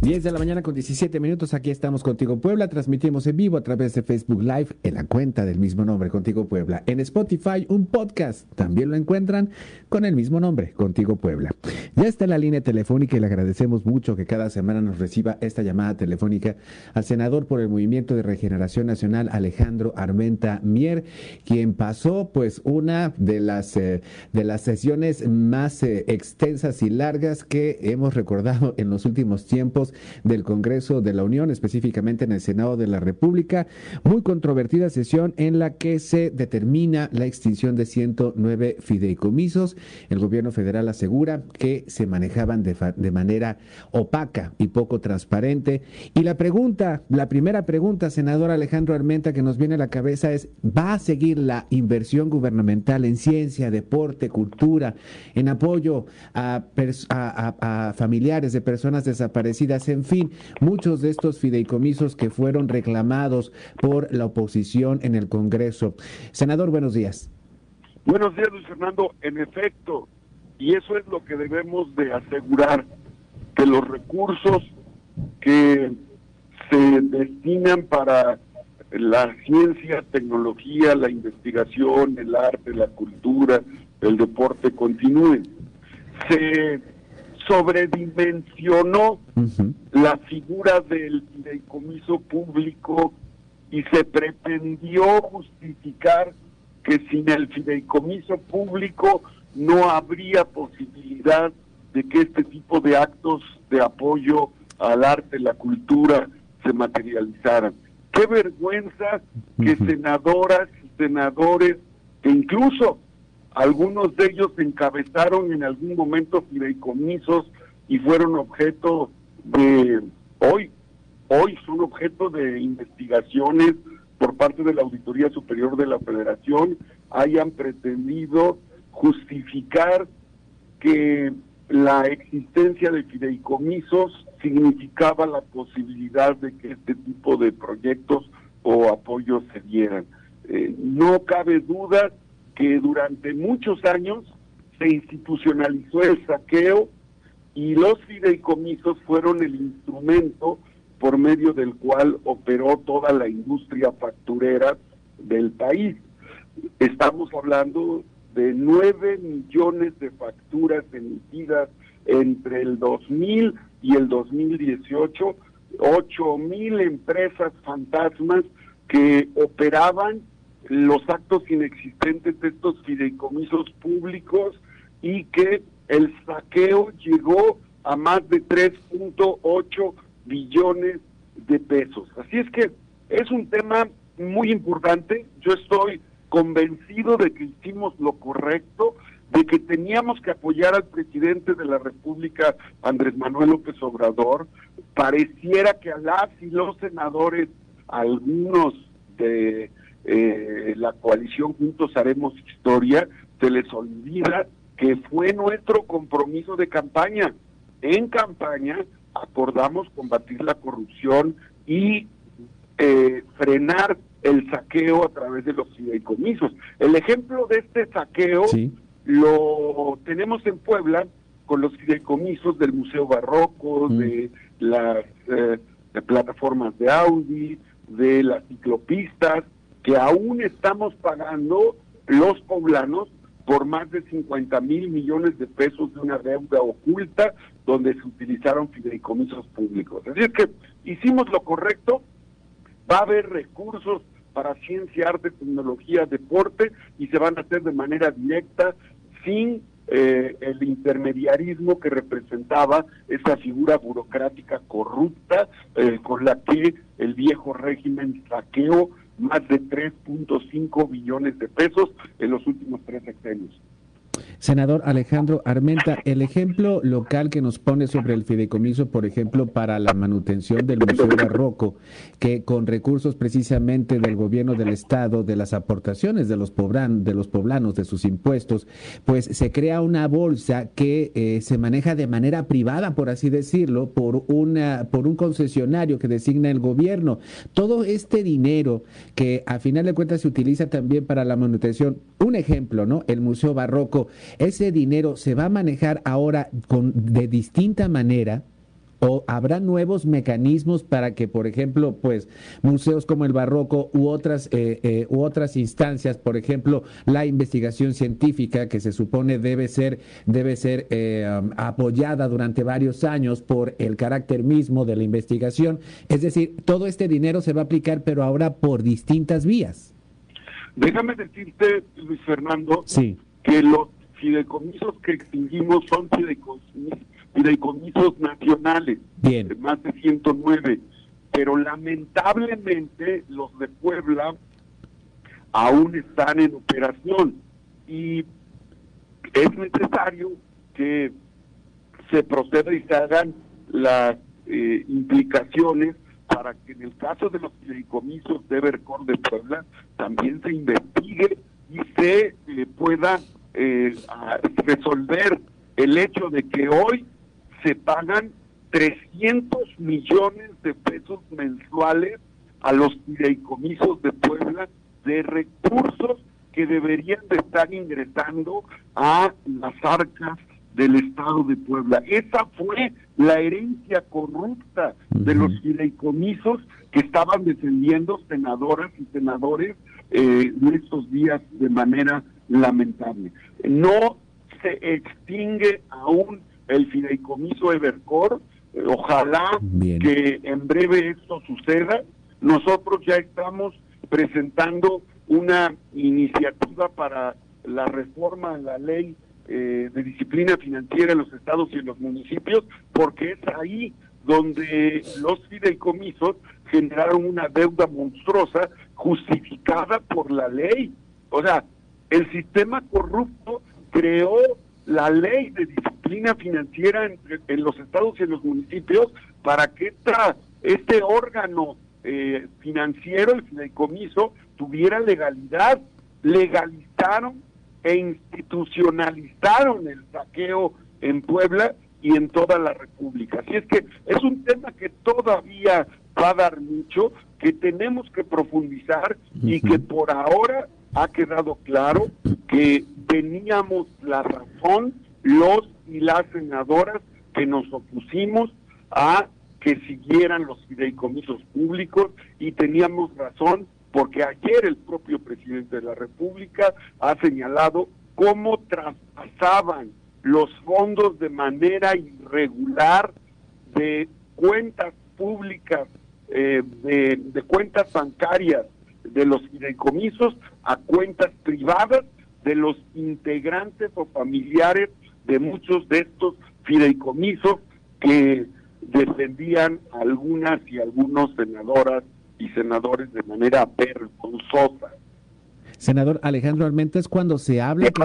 10 de la mañana con 17 minutos, aquí estamos contigo Puebla, transmitimos en vivo a través de Facebook Live en la cuenta del mismo nombre, Contigo Puebla. En Spotify, un podcast, también lo encuentran con el mismo nombre, Contigo Puebla. Ya está la línea telefónica y le agradecemos mucho que cada semana nos reciba esta llamada telefónica al senador por el Movimiento de Regeneración Nacional, Alejandro Armenta Mier, quien pasó pues una de las, eh, de las sesiones más eh, extensas y largas que hemos recordado en los últimos tiempos del Congreso de la Unión, específicamente en el Senado de la República. Muy controvertida sesión en la que se determina la extinción de 109 fideicomisos. El gobierno federal asegura que se manejaban de, de manera opaca y poco transparente. Y la pregunta, la primera pregunta, senador Alejandro Armenta, que nos viene a la cabeza es, ¿va a seguir la inversión gubernamental en ciencia, deporte, cultura, en apoyo a, a familiares de personas desaparecidas? En fin, muchos de estos fideicomisos que fueron reclamados por la oposición en el Congreso. Senador, buenos días. Buenos días, Luis Fernando. En efecto, y eso es lo que debemos de asegurar, que los recursos que se destinan para la ciencia, tecnología, la investigación, el arte, la cultura, el deporte continúen. Se sobredimensionó la figura del fideicomiso público y se pretendió justificar que sin el fideicomiso público no habría posibilidad de que este tipo de actos de apoyo al arte, la cultura, se materializaran. Qué vergüenza que senadoras y senadores, que incluso algunos de ellos encabezaron en algún momento fideicomisos y fueron objeto de, hoy, hoy son objeto de investigaciones por parte de la Auditoría Superior de la Federación, hayan pretendido justificar que la existencia de fideicomisos significaba la posibilidad de que este tipo de proyectos o apoyos se dieran. Eh, no cabe duda que durante muchos años se institucionalizó el saqueo y los fideicomisos fueron el instrumento por medio del cual operó toda la industria facturera del país. Estamos hablando de nueve millones de facturas emitidas entre el 2000 y el 2018, ocho mil empresas fantasmas que operaban los actos inexistentes de estos fideicomisos públicos y que el saqueo llegó a más de 3.8 billones de pesos. Así es que es un tema muy importante. Yo estoy convencido de que hicimos lo correcto, de que teníamos que apoyar al presidente de la República, Andrés Manuel López Obrador. Pareciera que a las y los senadores, algunos de eh, la coalición Juntos Haremos Historia, se les olvida que fue nuestro compromiso de campaña. En campaña acordamos combatir la corrupción y eh, frenar el saqueo a través de los fideicomisos. El ejemplo de este saqueo lo tenemos en Puebla con los fideicomisos del Museo Barroco, mm. de las eh, plataformas de Audi, de las ciclopistas, que aún estamos pagando los poblanos por más de 50 mil millones de pesos de una deuda oculta donde se utilizaron fideicomisos públicos. Así es que hicimos lo correcto, va a haber recursos para ciencia, arte, tecnología, deporte y se van a hacer de manera directa sin eh, el intermediarismo que representaba esa figura burocrática corrupta eh, con la que el viejo régimen saqueó más de 3.5 billones de pesos en los últimos tres sexenios. Senador Alejandro Armenta, el ejemplo local que nos pone sobre el fideicomiso, por ejemplo, para la manutención del Museo Barroco, que con recursos precisamente del gobierno del Estado, de las aportaciones de los, poblan, de los poblanos, de sus impuestos, pues se crea una bolsa que eh, se maneja de manera privada, por así decirlo, por, una, por un concesionario que designa el gobierno. Todo este dinero que a final de cuentas se utiliza también para la manutención, un ejemplo, ¿no? El Museo Barroco ese dinero se va a manejar ahora con, de distinta manera o habrá nuevos mecanismos para que, por ejemplo, pues museos como el Barroco u otras eh, eh, u otras instancias, por ejemplo, la investigación científica que se supone debe ser debe ser eh, um, apoyada durante varios años por el carácter mismo de la investigación. Es decir, todo este dinero se va a aplicar, pero ahora por distintas vías. Déjame decirte, Luis Fernando, sí. que los fideicomisos que extinguimos son fideicomisos, nacionales, Bien. más de 109, pero lamentablemente los de Puebla aún están en operación y es necesario que se proceda y se hagan las eh, implicaciones para que en el caso de los fideicomisos de Evercore de Puebla también se investigue y se eh, pueda eh, resolver el hecho de que hoy se pagan 300 millones de pesos mensuales a los fideicomisos de Puebla de recursos que deberían de estar ingresando a las arcas del Estado de Puebla. Esa fue la herencia corrupta de los fideicomisos que estaban defendiendo senadoras y senadores eh, en estos días de manera lamentable. No se extingue aún el fideicomiso Evercore. Eh, ojalá que en breve esto suceda. Nosotros ya estamos presentando una iniciativa para la reforma en la ley eh, de disciplina financiera en los estados y en los municipios, porque es ahí donde los fideicomisos generaron una deuda monstruosa justificada por la ley. O sea, el sistema corrupto creó la ley de disciplina financiera en, los estados y en los municipios para que esta, este órgano eh, financiero, el fideicomiso, tuviera legalidad. Legalizaron e institucionalizaron el saqueo en Puebla y en toda la República. Así es que es un tema que todavía va a dar mucho, que tenemos que profundizar y que por ahora ha quedado claro que teníamos la razón los y las senadoras que nos opusimos a que siguieran los fideicomisos públicos y teníamos razón porque ayer el propio presidente de la República ha señalado cómo traspasaban los fondos de manera irregular de cuentas públicas, eh, de, de cuentas bancarias de los fideicomisos a cuentas privadas de los integrantes o familiares de muchos de estos fideicomisos que defendían algunas y algunos senadoras y senadores de manera vergonzosa. Senador Alejandro Armenta, es cuando se habla que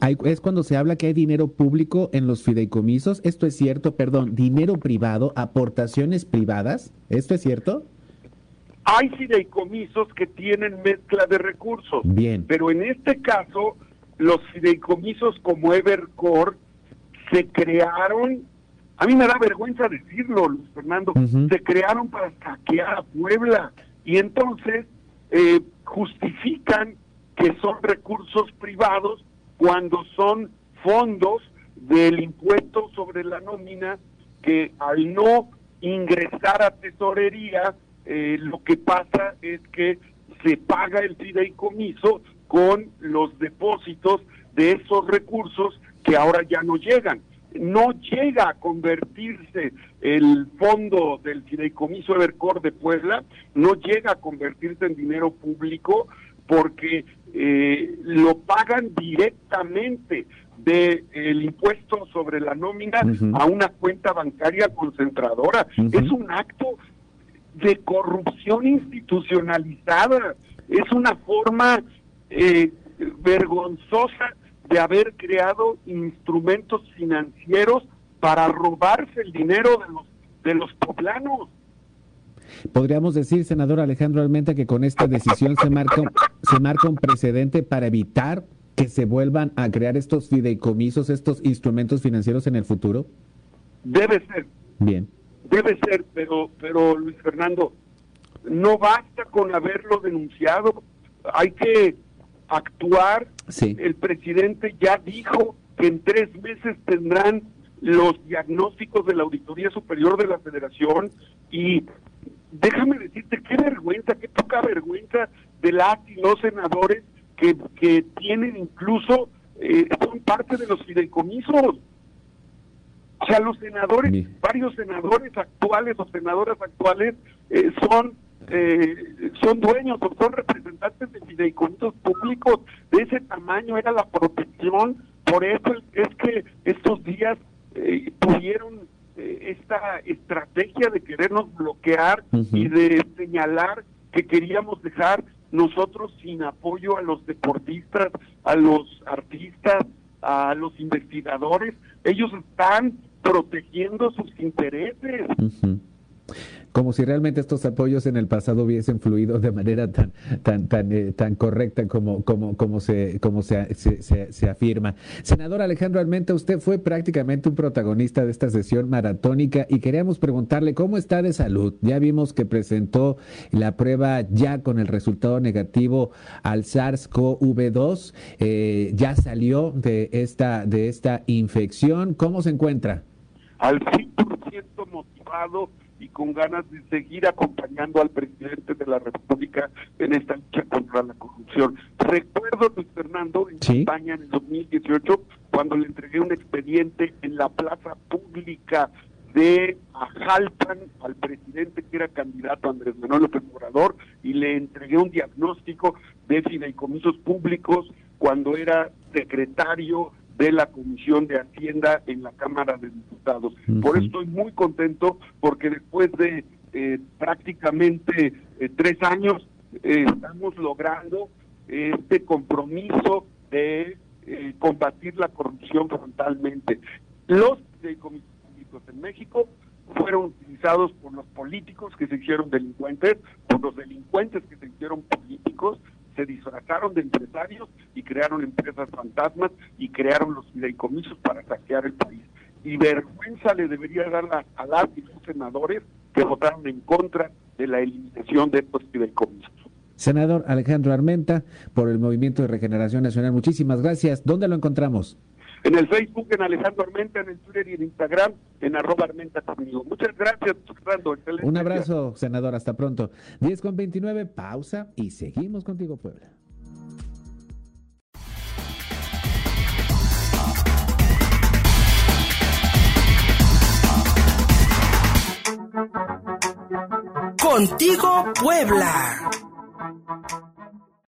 hay, es cuando se habla que hay dinero público en los fideicomisos. Esto es cierto, perdón, dinero privado, aportaciones privadas. ¿Esto es cierto? Hay fideicomisos que tienen mezcla de recursos. Bien. Pero en este caso, los fideicomisos como Evercore se crearon, a mí me da vergüenza decirlo, Luis Fernando, se crearon para saquear a Puebla. Y entonces eh, justifican que son recursos privados cuando son fondos del impuesto sobre la nómina que al no ingresar a tesorería eh, lo que pasa es que se paga el fideicomiso con los depósitos de esos recursos que ahora ya no llegan. No llega a convertirse el fondo del fideicomiso Evercore de Puebla, no llega a convertirse en dinero público porque eh, lo pagan directamente del el impuesto sobre la nómina a una cuenta bancaria concentradora. Es un acto de corrupción institucionalizada. Es una forma eh, vergonzosa de haber creado instrumentos financieros para robarse el dinero de los, de los poblanos. Podríamos decir, senador Alejandro Almenta, que con esta decisión se marca, se marca un precedente para evitar que se vuelvan a crear estos fideicomisos, estos instrumentos financieros en el futuro. Debe ser. Bien. Debe ser, pero, pero Luis Fernando, no basta con haberlo denunciado, hay que actuar. Sí. El presidente ya dijo que en tres meses tendrán los diagnósticos de la Auditoría Superior de la Federación y déjame decirte qué vergüenza, qué poca vergüenza de las y los senadores que, que tienen incluso, eh, son parte de los fideicomisos. O sea, los senadores, varios senadores actuales o senadoras actuales eh, son eh, son dueños o son representantes de fideicomisos públicos de ese tamaño era la protección por eso es que estos días eh, tuvieron eh, esta estrategia de querernos bloquear y de señalar que queríamos dejar nosotros sin apoyo a los deportistas, a los artistas, a los investigadores. Ellos están protegiendo sus intereses. Como si realmente estos apoyos en el pasado hubiesen fluido de manera tan tan tan eh, tan correcta como como como se como se, se, se- se afirma. Senador Alejandro Almenta, usted fue prácticamente un protagonista de esta sesión maratónica y queríamos preguntarle cómo está de salud. Ya vimos que presentó la prueba ya con el resultado negativo al SARS-CoV-2. Eh, ya salió de esta de esta infección. ¿Cómo se encuentra? Al 100% motivado y con ganas de seguir acompañando al presidente de la República en esta lucha contra la corrupción. Recuerdo, Luis Fernando, en Sí. España en el 2018, cuando le entregué un expediente en la plaza pública de Ajalpan al presidente que era candidato Andrés Manuel López Obrador y le entregué un diagnóstico de fideicomisos públicos cuando era secretario de la Comisión de Hacienda en la Cámara de Diputados. Por eso estoy muy contento porque después de eh, prácticamente eh, tres años eh, estamos logrando este compromiso de eh, combatir la corrupción frontalmente. Los fideicomisos públicos en México fueron utilizados por los políticos que se hicieron delincuentes, por los delincuentes que se hicieron políticos, se disfrazaron de empresarios y crearon empresas fantasmas y crearon los fideicomisos para saquear el país. Y vergüenza le debería dar a, a las y los senadores que votaron en contra de la eliminación de estos fideicomisos. Senador Alejandro Armenta, por el Movimiento de Regeneración Nacional, muchísimas gracias. ¿Dónde lo encontramos? En el Facebook, en Alejandro Armenta, en el Twitter y en Instagram, en arroba Armenta conmigo. Muchas gracias, Fernando. Excelente Un día. abrazo, senador. Hasta pronto. 10 con 29, pausa y seguimos contigo, Puebla. Contigo Puebla.